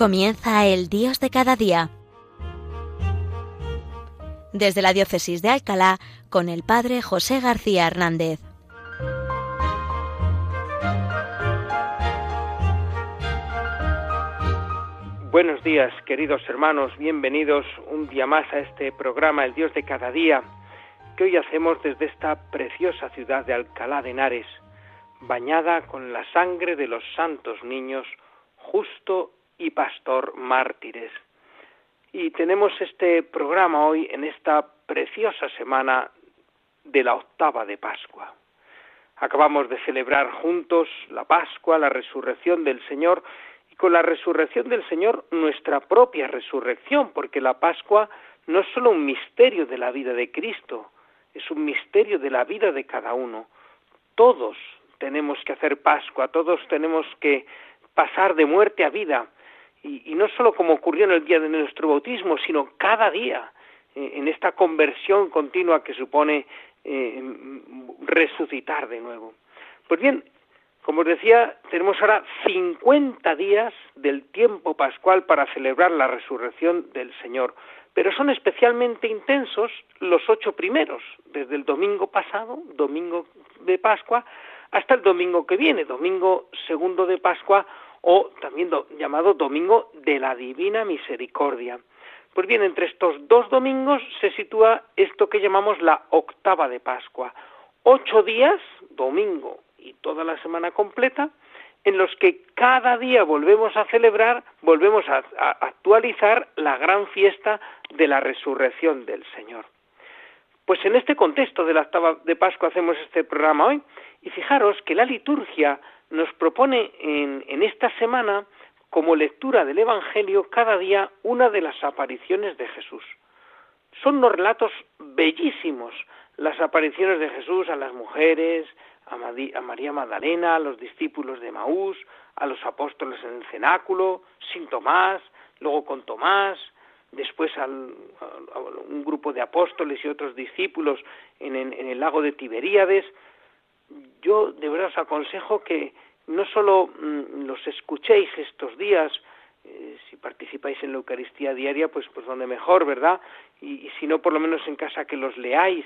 Comienza el Dios de cada día. Desde la Diócesis de Alcalá, con el Padre José García Hernández. Buenos días, queridos hermanos, bienvenidos un día más a este programa El Dios de cada día, que hoy hacemos desde esta preciosa ciudad de Alcalá de Henares, bañada con la sangre de los santos niños, justo y pastor mártires. Y tenemos este programa hoy en esta preciosa semana de la octava de Pascua. Acabamos de celebrar juntos la Pascua, la resurrección del Señor, y con la resurrección del Señor nuestra propia resurrección, porque la Pascua no es solo un misterio de la vida de Cristo, es un misterio de la vida de cada uno. Todos tenemos que hacer Pascua, todos tenemos que pasar de muerte a vida, y, no solo como ocurrió en el día de nuestro bautismo, sino cada día, eh, en esta conversión continua que supone eh, resucitar de nuevo. Pues bien, como os decía, tenemos ahora 50 días del tiempo pascual para celebrar la resurrección del Señor, pero son especialmente intensos los ocho primeros, desde el domingo pasado, domingo de Pascua, hasta el domingo que viene, domingo segundo de Pascua o también llamado Domingo de la Divina Misericordia. Pues bien, entre estos dos domingos se sitúa esto que llamamos la octava de Pascua. Ocho días, domingo y toda la semana completa, en los que cada día volvemos a celebrar, volvemos a, actualizar la gran fiesta de la resurrección del Señor. Pues en este contexto de la octava de Pascua hacemos este programa hoy y fijaros que la liturgia nos propone en, esta semana como lectura del Evangelio cada día una de las apariciones de Jesús. Son unos relatos bellísimos, las apariciones de Jesús a las mujeres, a, María Magdalena, a los discípulos de Maús, a los apóstoles en el cenáculo, sin Tomás, luego con Tomás, después a un grupo de apóstoles y otros discípulos en el lago de Tiberíades yo de verdad os aconsejo que no solo mm, los escuchéis estos días, eh, si participáis en la Eucaristía diaria, pues, pues donde mejor, ¿verdad? Y, si no, por lo menos en casa que los leáis,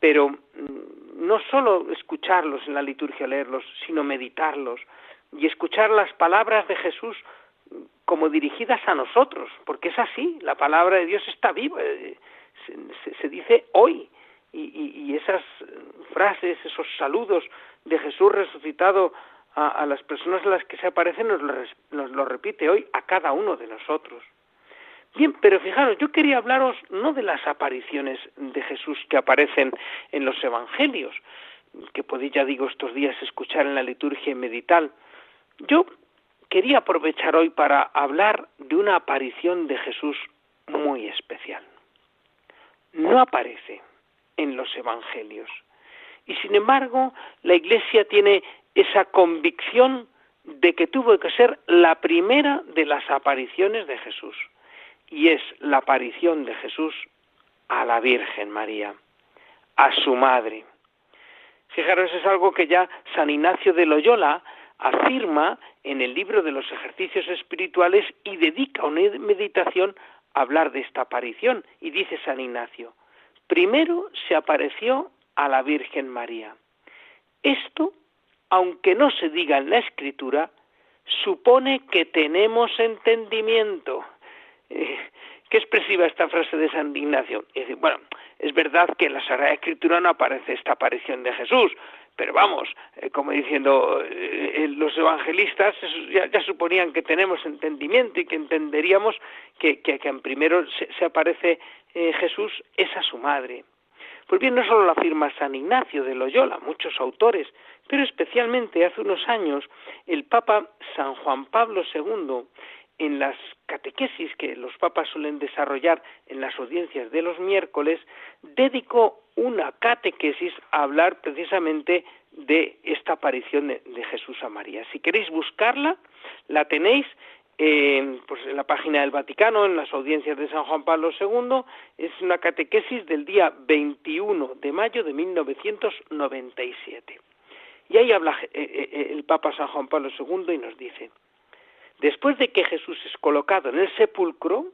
pero mm, no solo escucharlos en la liturgia, leerlos, sino meditarlos y escuchar las palabras de Jesús mm, como dirigidas a nosotros, porque es así, la palabra de Dios está viva, eh, se dice hoy, y, esas frases, esos saludos de Jesús resucitado a, las personas a las que se aparecen nos lo, nos lo repite hoy a cada uno de nosotros. Bien, pero fijaros, yo quería hablaros no de las apariciones de Jesús que aparecen en los evangelios, que podéis, ya digo, estos días escuchar en la liturgia y meditar. Yo quería aprovechar hoy para hablar de una aparición de Jesús muy especial. No aparece en los evangelios. Y sin embargo, la Iglesia tiene esa convicción de que tuvo que ser la primera de las apariciones de Jesús. Y es la aparición de Jesús a la Virgen María, a su madre. Fijaros, es algo que ya San Ignacio de Loyola afirma en el libro de los ejercicios espirituales y dedica una meditación a hablar de esta aparición. Y dice San Ignacio, Primero se apareció a la Virgen María. Esto, aunque no se diga en la Escritura, supone que tenemos entendimiento. Eh, ¿Qué expresiva esta frase de San Ignacio? Bueno, es verdad que en la Sagrada Escritura no aparece esta aparición de Jesús, pero vamos, eh, como diciendo, eh, los evangelistas ya, suponían que tenemos entendimiento y que entenderíamos que, que, en primero se aparece eh, Jesús es a su madre. Pues bien, no solo lo afirma San Ignacio de Loyola, muchos autores, pero especialmente hace unos años el Papa San Juan Pablo II, en las catequesis que los papas suelen desarrollar en las audiencias de los miércoles, dedicó una catequesis a hablar precisamente de esta aparición de, Jesús a María. Si queréis buscarla, la tenéis pues en la página del Vaticano, en las audiencias de San Juan Pablo II, es una catequesis del día 21 de mayo de 1997. Y ahí habla eh, eh, eh, el Papa San Juan Pablo II y nos dice, Después de que Jesús es colocado en el sepulcro,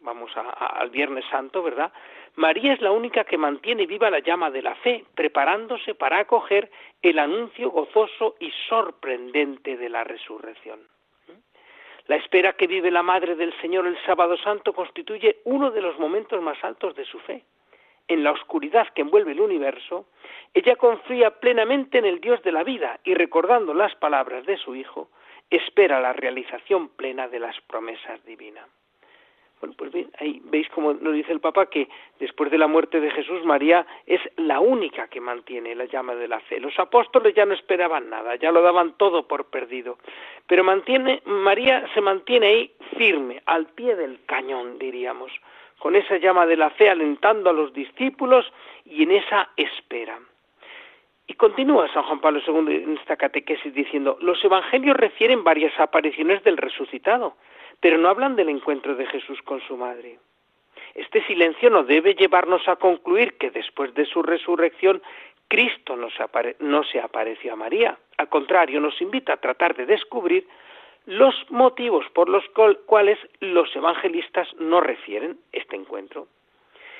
vamos al Viernes Santo, ¿verdad? María es la única que mantiene viva la llama de la fe, preparándose para acoger el anuncio gozoso y sorprendente de la resurrección. La espera que vive la Madre del Señor el sábado santo constituye uno de los momentos más altos de su fe. En la oscuridad que envuelve el universo, ella confía plenamente en el Dios de la vida y recordando las palabras de su Hijo, espera la realización plena de las promesas divinas. Bueno, pues bien, ahí veis como nos dice el Papa que después de la muerte de Jesús, María es la única que mantiene la llama de la fe. Los apóstoles ya no esperaban nada, ya lo daban todo por perdido. Pero mantiene, María se mantiene ahí firme, al pie del cañón, diríamos, con esa llama de la fe alentando a los discípulos y en esa espera. Y continúa San Juan Pablo II en esta catequesis diciendo, los evangelios refieren varias apariciones del resucitado, pero no hablan del encuentro de Jesús con su madre. Este silencio no debe llevarnos a concluir que después de su resurrección Cristo no se, apareció a María. Al contrario, nos invita a tratar de descubrir los motivos por los cuales los evangelistas no refieren este encuentro.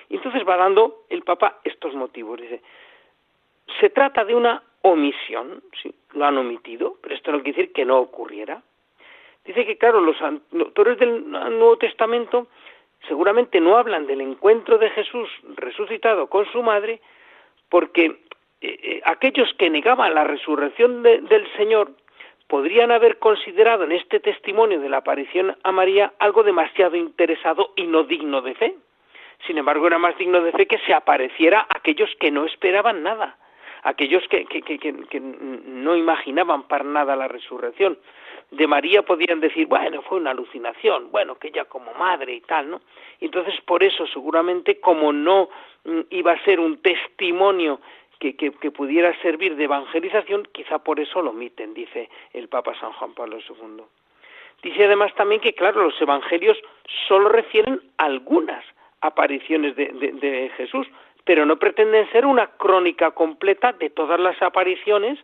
Y entonces va dando el Papa estos motivos. Dice, se trata de una omisión, ¿sí? lo han omitido, pero esto no quiere decir que no ocurriera. Dice que, claro, los autores del Nuevo Testamento seguramente no hablan del encuentro de Jesús resucitado con su madre, porque eh, eh, aquellos que negaban la resurrección del Señor podrían haber considerado en este testimonio de la aparición a María algo demasiado interesado y no digno de fe. Sin embargo, era más digno de fe que se apareciera a aquellos que no esperaban nada, aquellos que, que, no imaginaban para nada la resurrección. De María podían decir, bueno, fue una alucinación, bueno, que ella como madre y tal, ¿no? Entonces, por eso, seguramente, como no mm, iba a ser un testimonio que, que, pudiera servir de evangelización, quizá por eso lo omiten, dice el Papa San Juan Pablo II. Dice además también que, claro, los evangelios solo refieren algunas apariciones de, de Jesús, pero no pretenden ser una crónica completa de todas las apariciones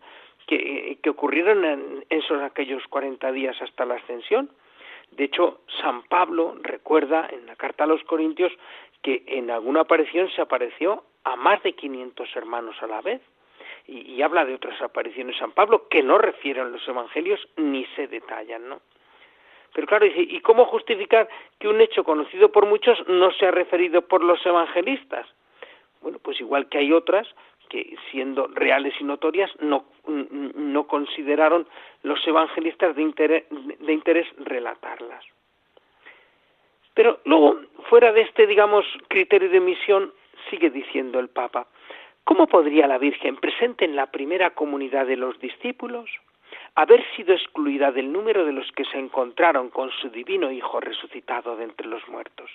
que, ocurrieron en, esos aquellos 40 días hasta la ascensión. De hecho, San Pablo recuerda en la carta a los Corintios que en alguna aparición se apareció a más de 500 hermanos a la vez. Y, habla de otras apariciones San Pablo que no refieren los evangelios ni se detallan, ¿no? Pero claro, dice, ¿y cómo justificar que un hecho conocido por muchos no sea referido por los evangelistas? Bueno, pues igual que hay otras que siendo reales y notorias no, no consideraron los evangelistas de interés, de interés relatarlas. Pero luego, fuera de este, digamos, criterio de misión, sigue diciendo el Papa, ¿cómo podría la Virgen, presente en la primera comunidad de los discípulos, haber sido excluida del número de los que se encontraron con su divino Hijo resucitado de entre los muertos?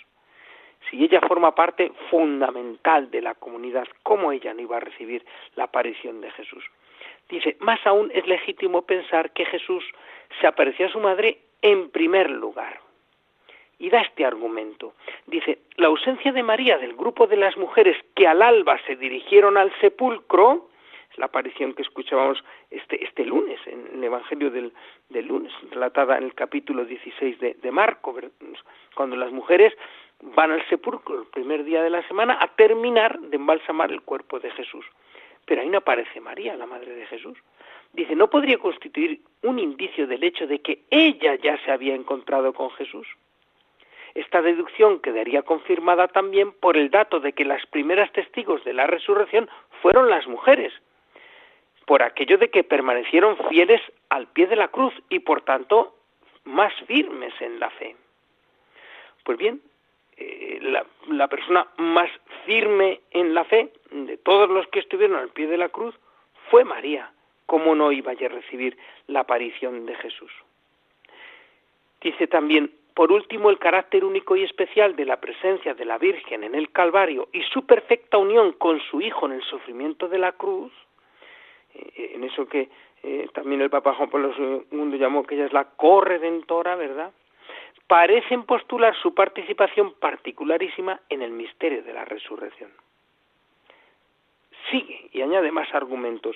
Si ella forma parte fundamental de la comunidad, ¿cómo ella no iba a recibir la aparición de Jesús? Dice, más aún es legítimo pensar que Jesús se apareció a su madre en primer lugar. Y da este argumento. Dice, la ausencia de María del grupo de las mujeres que al alba se dirigieron al sepulcro, es la aparición que escuchábamos este, este lunes, en el Evangelio del, lunes, relatada en el capítulo 16 de, de Marco, cuando las mujeres van al sepulcro el primer día de la semana a terminar de embalsamar el cuerpo de Jesús. Pero ahí no aparece María, la madre de Jesús. Dice, ¿no podría constituir un indicio del hecho de que ella ya se había encontrado con Jesús? Esta deducción quedaría confirmada también por el dato de que las primeras testigos de la resurrección fueron las mujeres, por aquello de que permanecieron fieles al pie de la cruz y por tanto más firmes en la fe. Pues bien, eh, la, persona más firme en la fe de todos los que estuvieron al pie de la cruz fue María. ¿Cómo no iba a recibir la aparición de Jesús? Dice también, por último, el carácter único y especial de la presencia de la Virgen en el Calvario y su perfecta unión con su Hijo en el sufrimiento de la cruz, eh, en eso que eh, también el Papa Juan Pablo II llamó que ella es la corredentora, ¿verdad? Parecen postular su participación particularísima en el misterio de la resurrección. Sigue y añade más argumentos.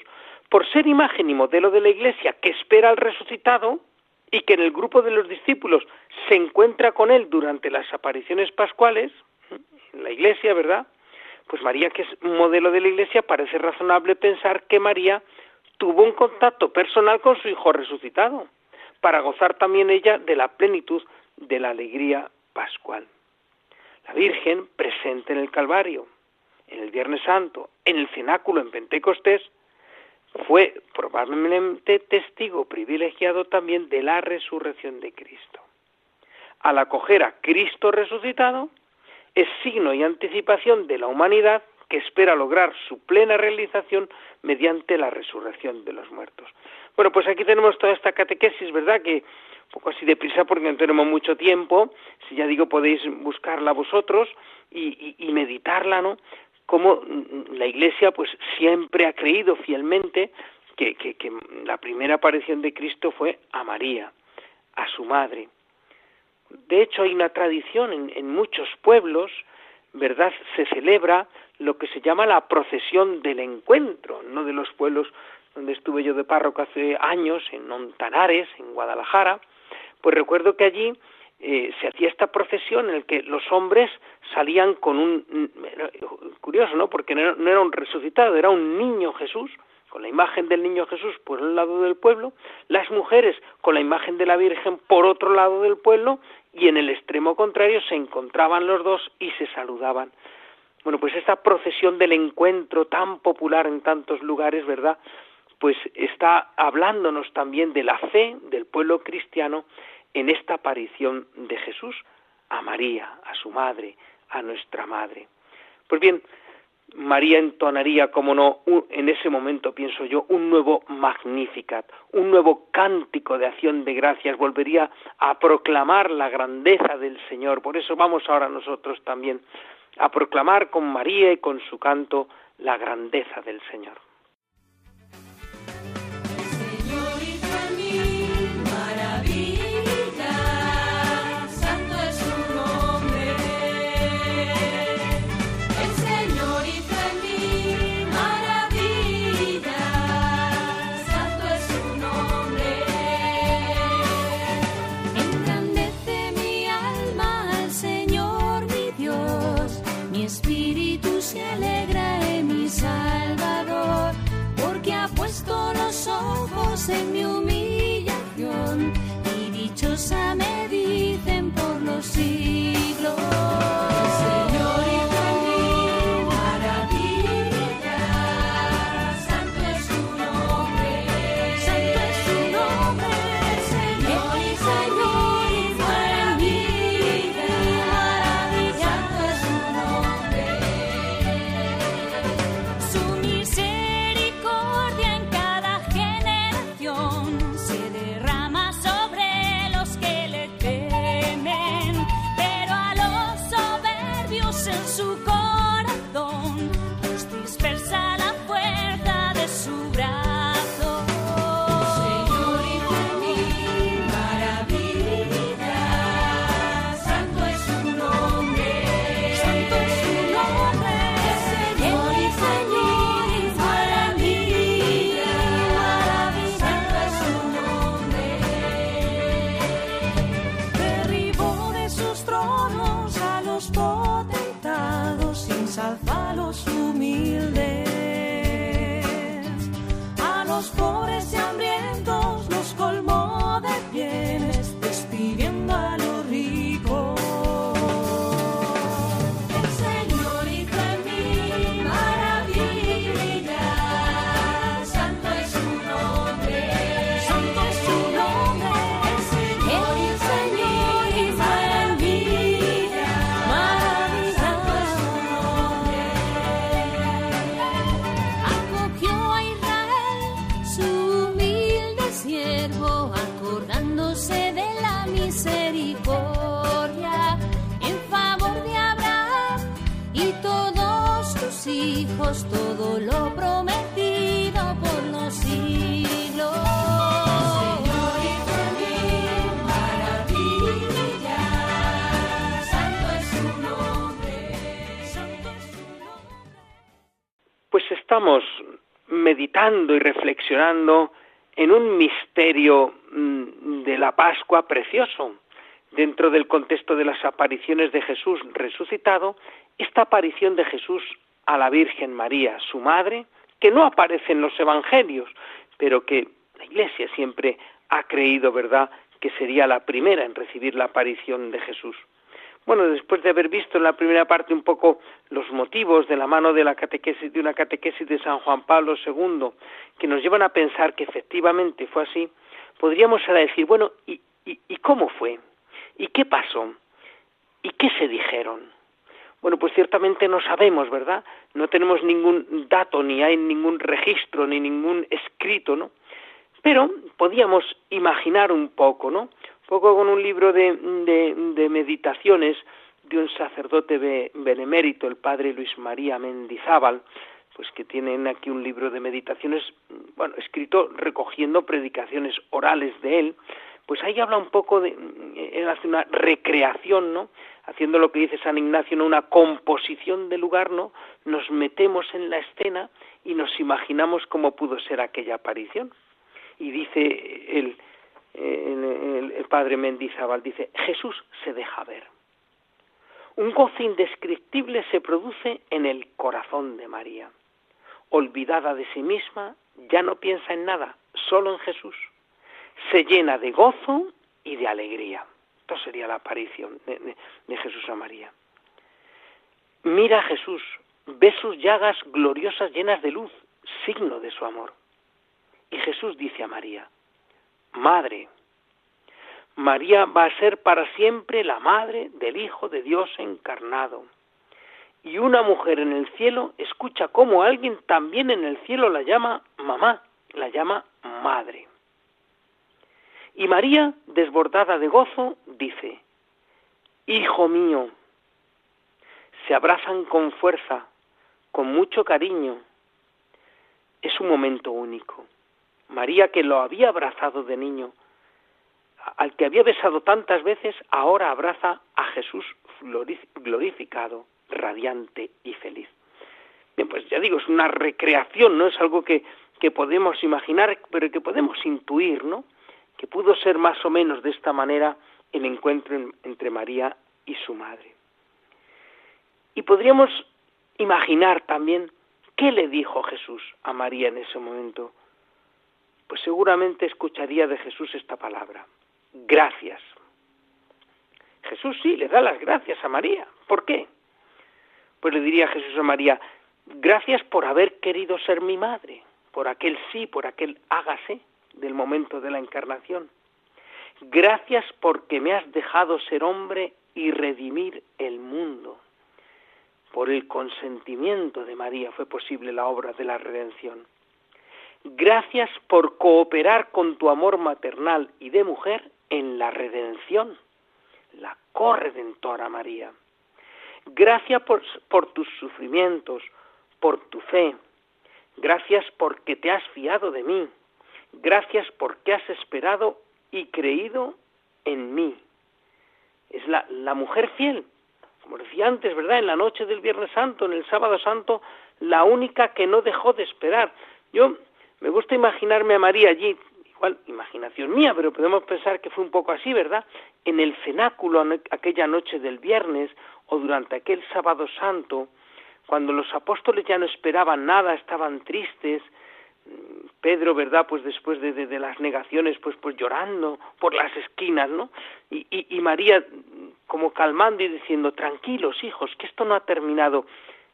Por ser imagen y modelo de la Iglesia que espera al resucitado, y que en el grupo de los discípulos se encuentra con él durante las apariciones pascuales, en la iglesia, ¿verdad? Pues María, que es modelo de la iglesia, parece razonable pensar que María tuvo un contacto personal con su hijo resucitado, para gozar también ella de la plenitud de la alegría pascual. La Virgen, presente en el Calvario, en el Viernes Santo, en el cenáculo en Pentecostés, fue probablemente testigo privilegiado también de la resurrección de Cristo. Al acoger a Cristo resucitado, es signo y anticipación de la humanidad que espera lograr su plena realización mediante la resurrección de los muertos. Bueno, pues aquí tenemos toda esta catequesis, ¿verdad? Que poco así deprisa porque no tenemos mucho tiempo, si ya digo podéis buscarla vosotros y, y meditarla, ¿no? Como la Iglesia pues siempre ha creído fielmente que, la primera aparición de Cristo fue a María, a su madre. De hecho, hay una tradición en, en muchos pueblos, ¿verdad? Se celebra lo que se llama la procesión del encuentro, no de los pueblos donde estuve yo de párroco hace años, en Montanares, en Guadalajara, pues recuerdo que allí eh, se hacía esta procesión en la que los hombres salían con un curioso, ¿no? Porque no era un resucitado, era un niño Jesús, con la imagen del niño Jesús por un lado del pueblo, las mujeres con la imagen de la Virgen por otro lado del pueblo y en el extremo contrario se encontraban los dos y se saludaban. Bueno, pues esta procesión del encuentro tan popular en tantos lugares, ¿verdad? Pues está hablándonos también de la fe del pueblo cristiano en esta aparición de Jesús a María, a su madre, a nuestra madre. Pues bien, María entonaría, como no, en ese momento, pienso yo, un nuevo Magnificat, un nuevo cántico de acción de gracias, volvería a proclamar la grandeza del Señor. Por eso vamos ahora nosotros también a proclamar con María y con su canto la grandeza del Señor. Y reflexionando en un misterio mm, de la Pascua precioso. Dentro del contexto de las apariciones de Jesús resucitado, esta aparición de Jesús a la Virgen María, su madre, que no aparece en los Evangelios, pero que la Iglesia siempre ha creído, ¿verdad?, que sería la primera en recibir la aparición de Jesús. Bueno, después de haber visto en la primera parte un poco los motivos de la mano de la catequesis de una catequesis de San Juan Pablo II, que nos llevan a pensar que efectivamente fue así, podríamos ahora decir, bueno, ¿y, y cómo fue? ¿Y qué pasó? ¿Y qué se dijeron? Bueno, pues ciertamente no sabemos, ¿verdad? No tenemos ningún dato, ni hay ningún registro, ni ningún escrito, ¿no? Pero podíamos imaginar un poco, ¿no? Poco con un libro de, de, meditaciones de un sacerdote benemérito, el padre Luis María Mendizábal, pues que tienen aquí un libro de meditaciones, bueno, escrito recogiendo predicaciones orales de él, pues ahí habla un poco de, él hace una recreación, ¿no? Haciendo lo que dice San Ignacio, ¿no? una composición del lugar, ¿no? Nos metemos en la escena y nos imaginamos cómo pudo ser aquella aparición y dice el, padre Mendizábal, dice, Jesús se deja ver. Un gozo indescriptible se produce en el corazón de María. Olvidada de sí misma, ya no piensa en nada, solo en Jesús. Se llena de gozo y de alegría. Esto sería la aparición de, de Jesús a María. Mira a Jesús, ve sus llagas gloriosas llenas de luz, signo de su amor. Y Jesús dice a María, Madre, María va a ser para siempre la madre del Hijo de Dios encarnado. Y una mujer en el cielo escucha cómo alguien también en el cielo la llama mamá, la llama madre. Y María, desbordada de gozo, dice, Hijo mío, se abrazan con fuerza, con mucho cariño. Es un momento único. María que lo había abrazado de niño, al que había besado tantas veces, ahora abraza a Jesús glorificado, radiante y feliz. Bien, pues ya digo, es una recreación, no es algo que, que podemos imaginar, pero que podemos intuir, ¿no? Que pudo ser más o menos de esta manera el encuentro entre María y su madre. Y podríamos imaginar también qué le dijo Jesús a María en ese momento pues seguramente escucharía de Jesús esta palabra, gracias. Jesús sí le da las gracias a María. ¿Por qué? Pues le diría Jesús a María, gracias por haber querido ser mi madre, por aquel sí, por aquel hágase del momento de la encarnación. Gracias porque me has dejado ser hombre y redimir el mundo. Por el consentimiento de María fue posible la obra de la redención. Gracias por cooperar con tu amor maternal y de mujer en la redención, la corredentora María. Gracias por, por, tus sufrimientos, por tu fe. Gracias porque te has fiado de mí. Gracias porque has esperado y creído en mí. Es la, la mujer fiel, como decía antes, ¿verdad? En la noche del Viernes Santo, en el Sábado Santo, la única que no dejó de esperar. Yo me gusta imaginarme a María allí, igual imaginación mía, pero podemos pensar que fue un poco así, ¿verdad? En el cenáculo aquella noche del viernes o durante aquel sábado santo, cuando los apóstoles ya no esperaban nada, estaban tristes, Pedro, ¿verdad? Pues después de, las negaciones, pues, pues llorando por las esquinas, ¿no? Y, y, y, María como calmando y diciendo, tranquilos hijos, que esto no ha terminado,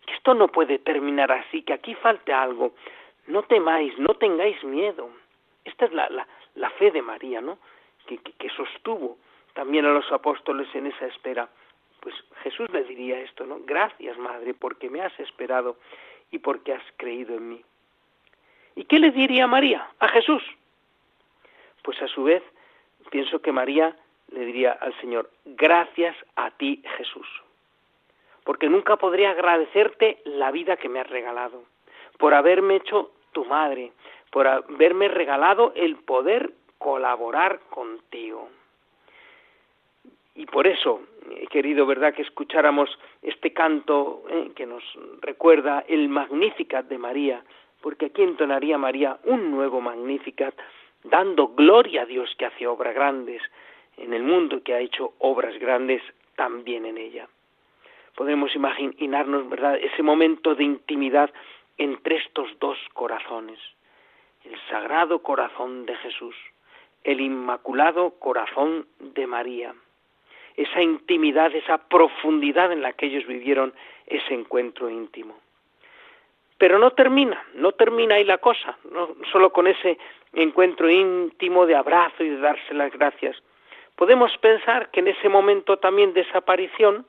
que esto no puede terminar así, que aquí falte algo no temáis, no tengáis miedo. Esta es la, la, fe de María, ¿no? Que, que, sostuvo también a los apóstoles en esa espera. Pues Jesús le diría esto, ¿no? Gracias, Madre, porque me has esperado y porque has creído en mí. ¿Y qué le diría María a Jesús? Pues a su vez, pienso que María le diría al Señor, gracias a ti, Jesús, porque nunca podré agradecerte la vida que me has regalado, por haberme hecho madre, por haberme regalado el poder colaborar contigo. Y por eso, he querido, ¿verdad?, que escucháramos este canto eh, que nos recuerda el Magnificat de María, porque aquí entonaría María un nuevo Magnificat dando gloria a Dios que hace obras grandes en el mundo que ha hecho obras grandes también en ella. Podemos imaginarnos, ¿verdad?, ese momento de intimidad entre estos dos corazones, el sagrado corazón de Jesús, el inmaculado corazón de María, esa intimidad, esa profundidad en la que ellos vivieron ese encuentro íntimo. Pero no termina, no termina ahí la cosa, no solo con ese encuentro íntimo de abrazo y de darse las gracias. Podemos pensar que en ese momento también de esa aparición,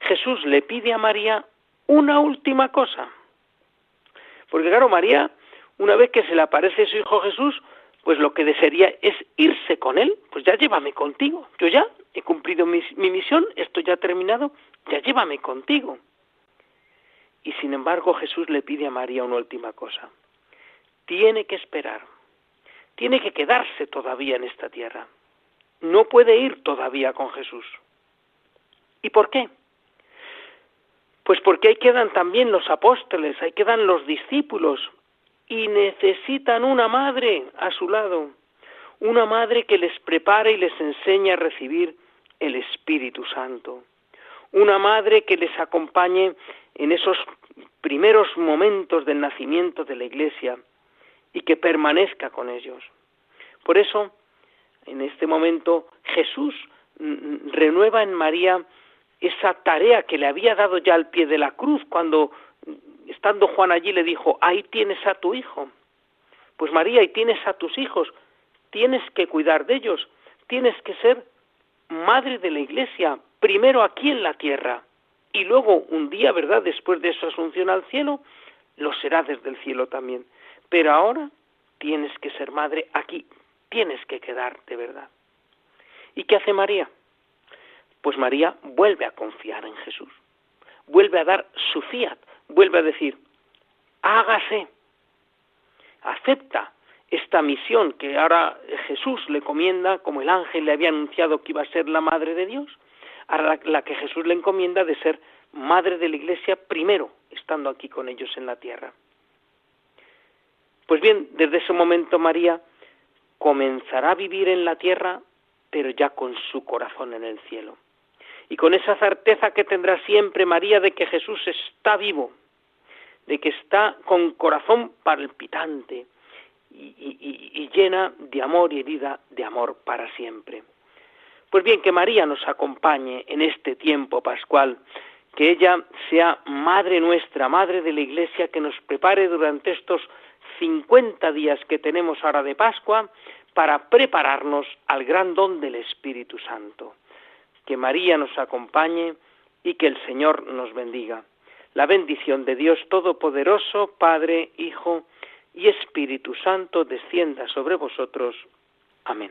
Jesús le pide a María una última cosa. Porque claro, María, una vez que se le aparece su hijo Jesús, pues lo que desearía es irse con él, pues ya llévame contigo. Yo ya he cumplido mi, mi misión, esto ya ha terminado, ya llévame contigo. Y sin embargo Jesús le pide a María una última cosa. Tiene que esperar, tiene que quedarse todavía en esta tierra. No puede ir todavía con Jesús. ¿Y por qué? Pues porque ahí quedan también los apóstoles, ahí quedan los discípulos y necesitan una madre a su lado, una madre que les prepare y les enseñe a recibir el Espíritu Santo, una madre que les acompañe en esos primeros momentos del nacimiento de la Iglesia y que permanezca con ellos. Por eso, en este momento, Jesús renueva en María esa tarea que le había dado ya al pie de la cruz cuando, estando Juan allí, le dijo, ahí tienes a tu hijo. Pues María, ahí tienes a tus hijos, tienes que cuidar de ellos, tienes que ser madre de la Iglesia, primero aquí en la tierra, y luego un día, ¿verdad?, después de su asunción al cielo, lo será desde el cielo también. Pero ahora tienes que ser madre aquí, tienes que quedarte, ¿verdad? ¿Y qué hace María? Pues María vuelve a confiar en Jesús, vuelve a dar su fiat, vuelve a decir, hágase, acepta esta misión que ahora Jesús le comienda, como el ángel le había anunciado que iba a ser la madre de Dios, a la, que Jesús le encomienda de ser madre de la Iglesia primero, estando aquí con ellos en la tierra. Pues bien, desde ese momento María comenzará a vivir en la tierra, pero ya con su corazón en el cielo. Y con esa certeza que tendrá siempre María de que Jesús está vivo, de que está con corazón palpitante y, llena de amor y herida de amor para siempre. Pues bien, que María nos acompañe en este tiempo pascual, que ella sea Madre nuestra, Madre de la Iglesia, que nos prepare durante estos 50 días que tenemos ahora de Pascua para prepararnos al gran don del Espíritu Santo. Que María nos acompañe y que el Señor nos bendiga. La bendición de Dios Todopoderoso, Padre, Hijo y Espíritu Santo, descienda sobre vosotros. Amén.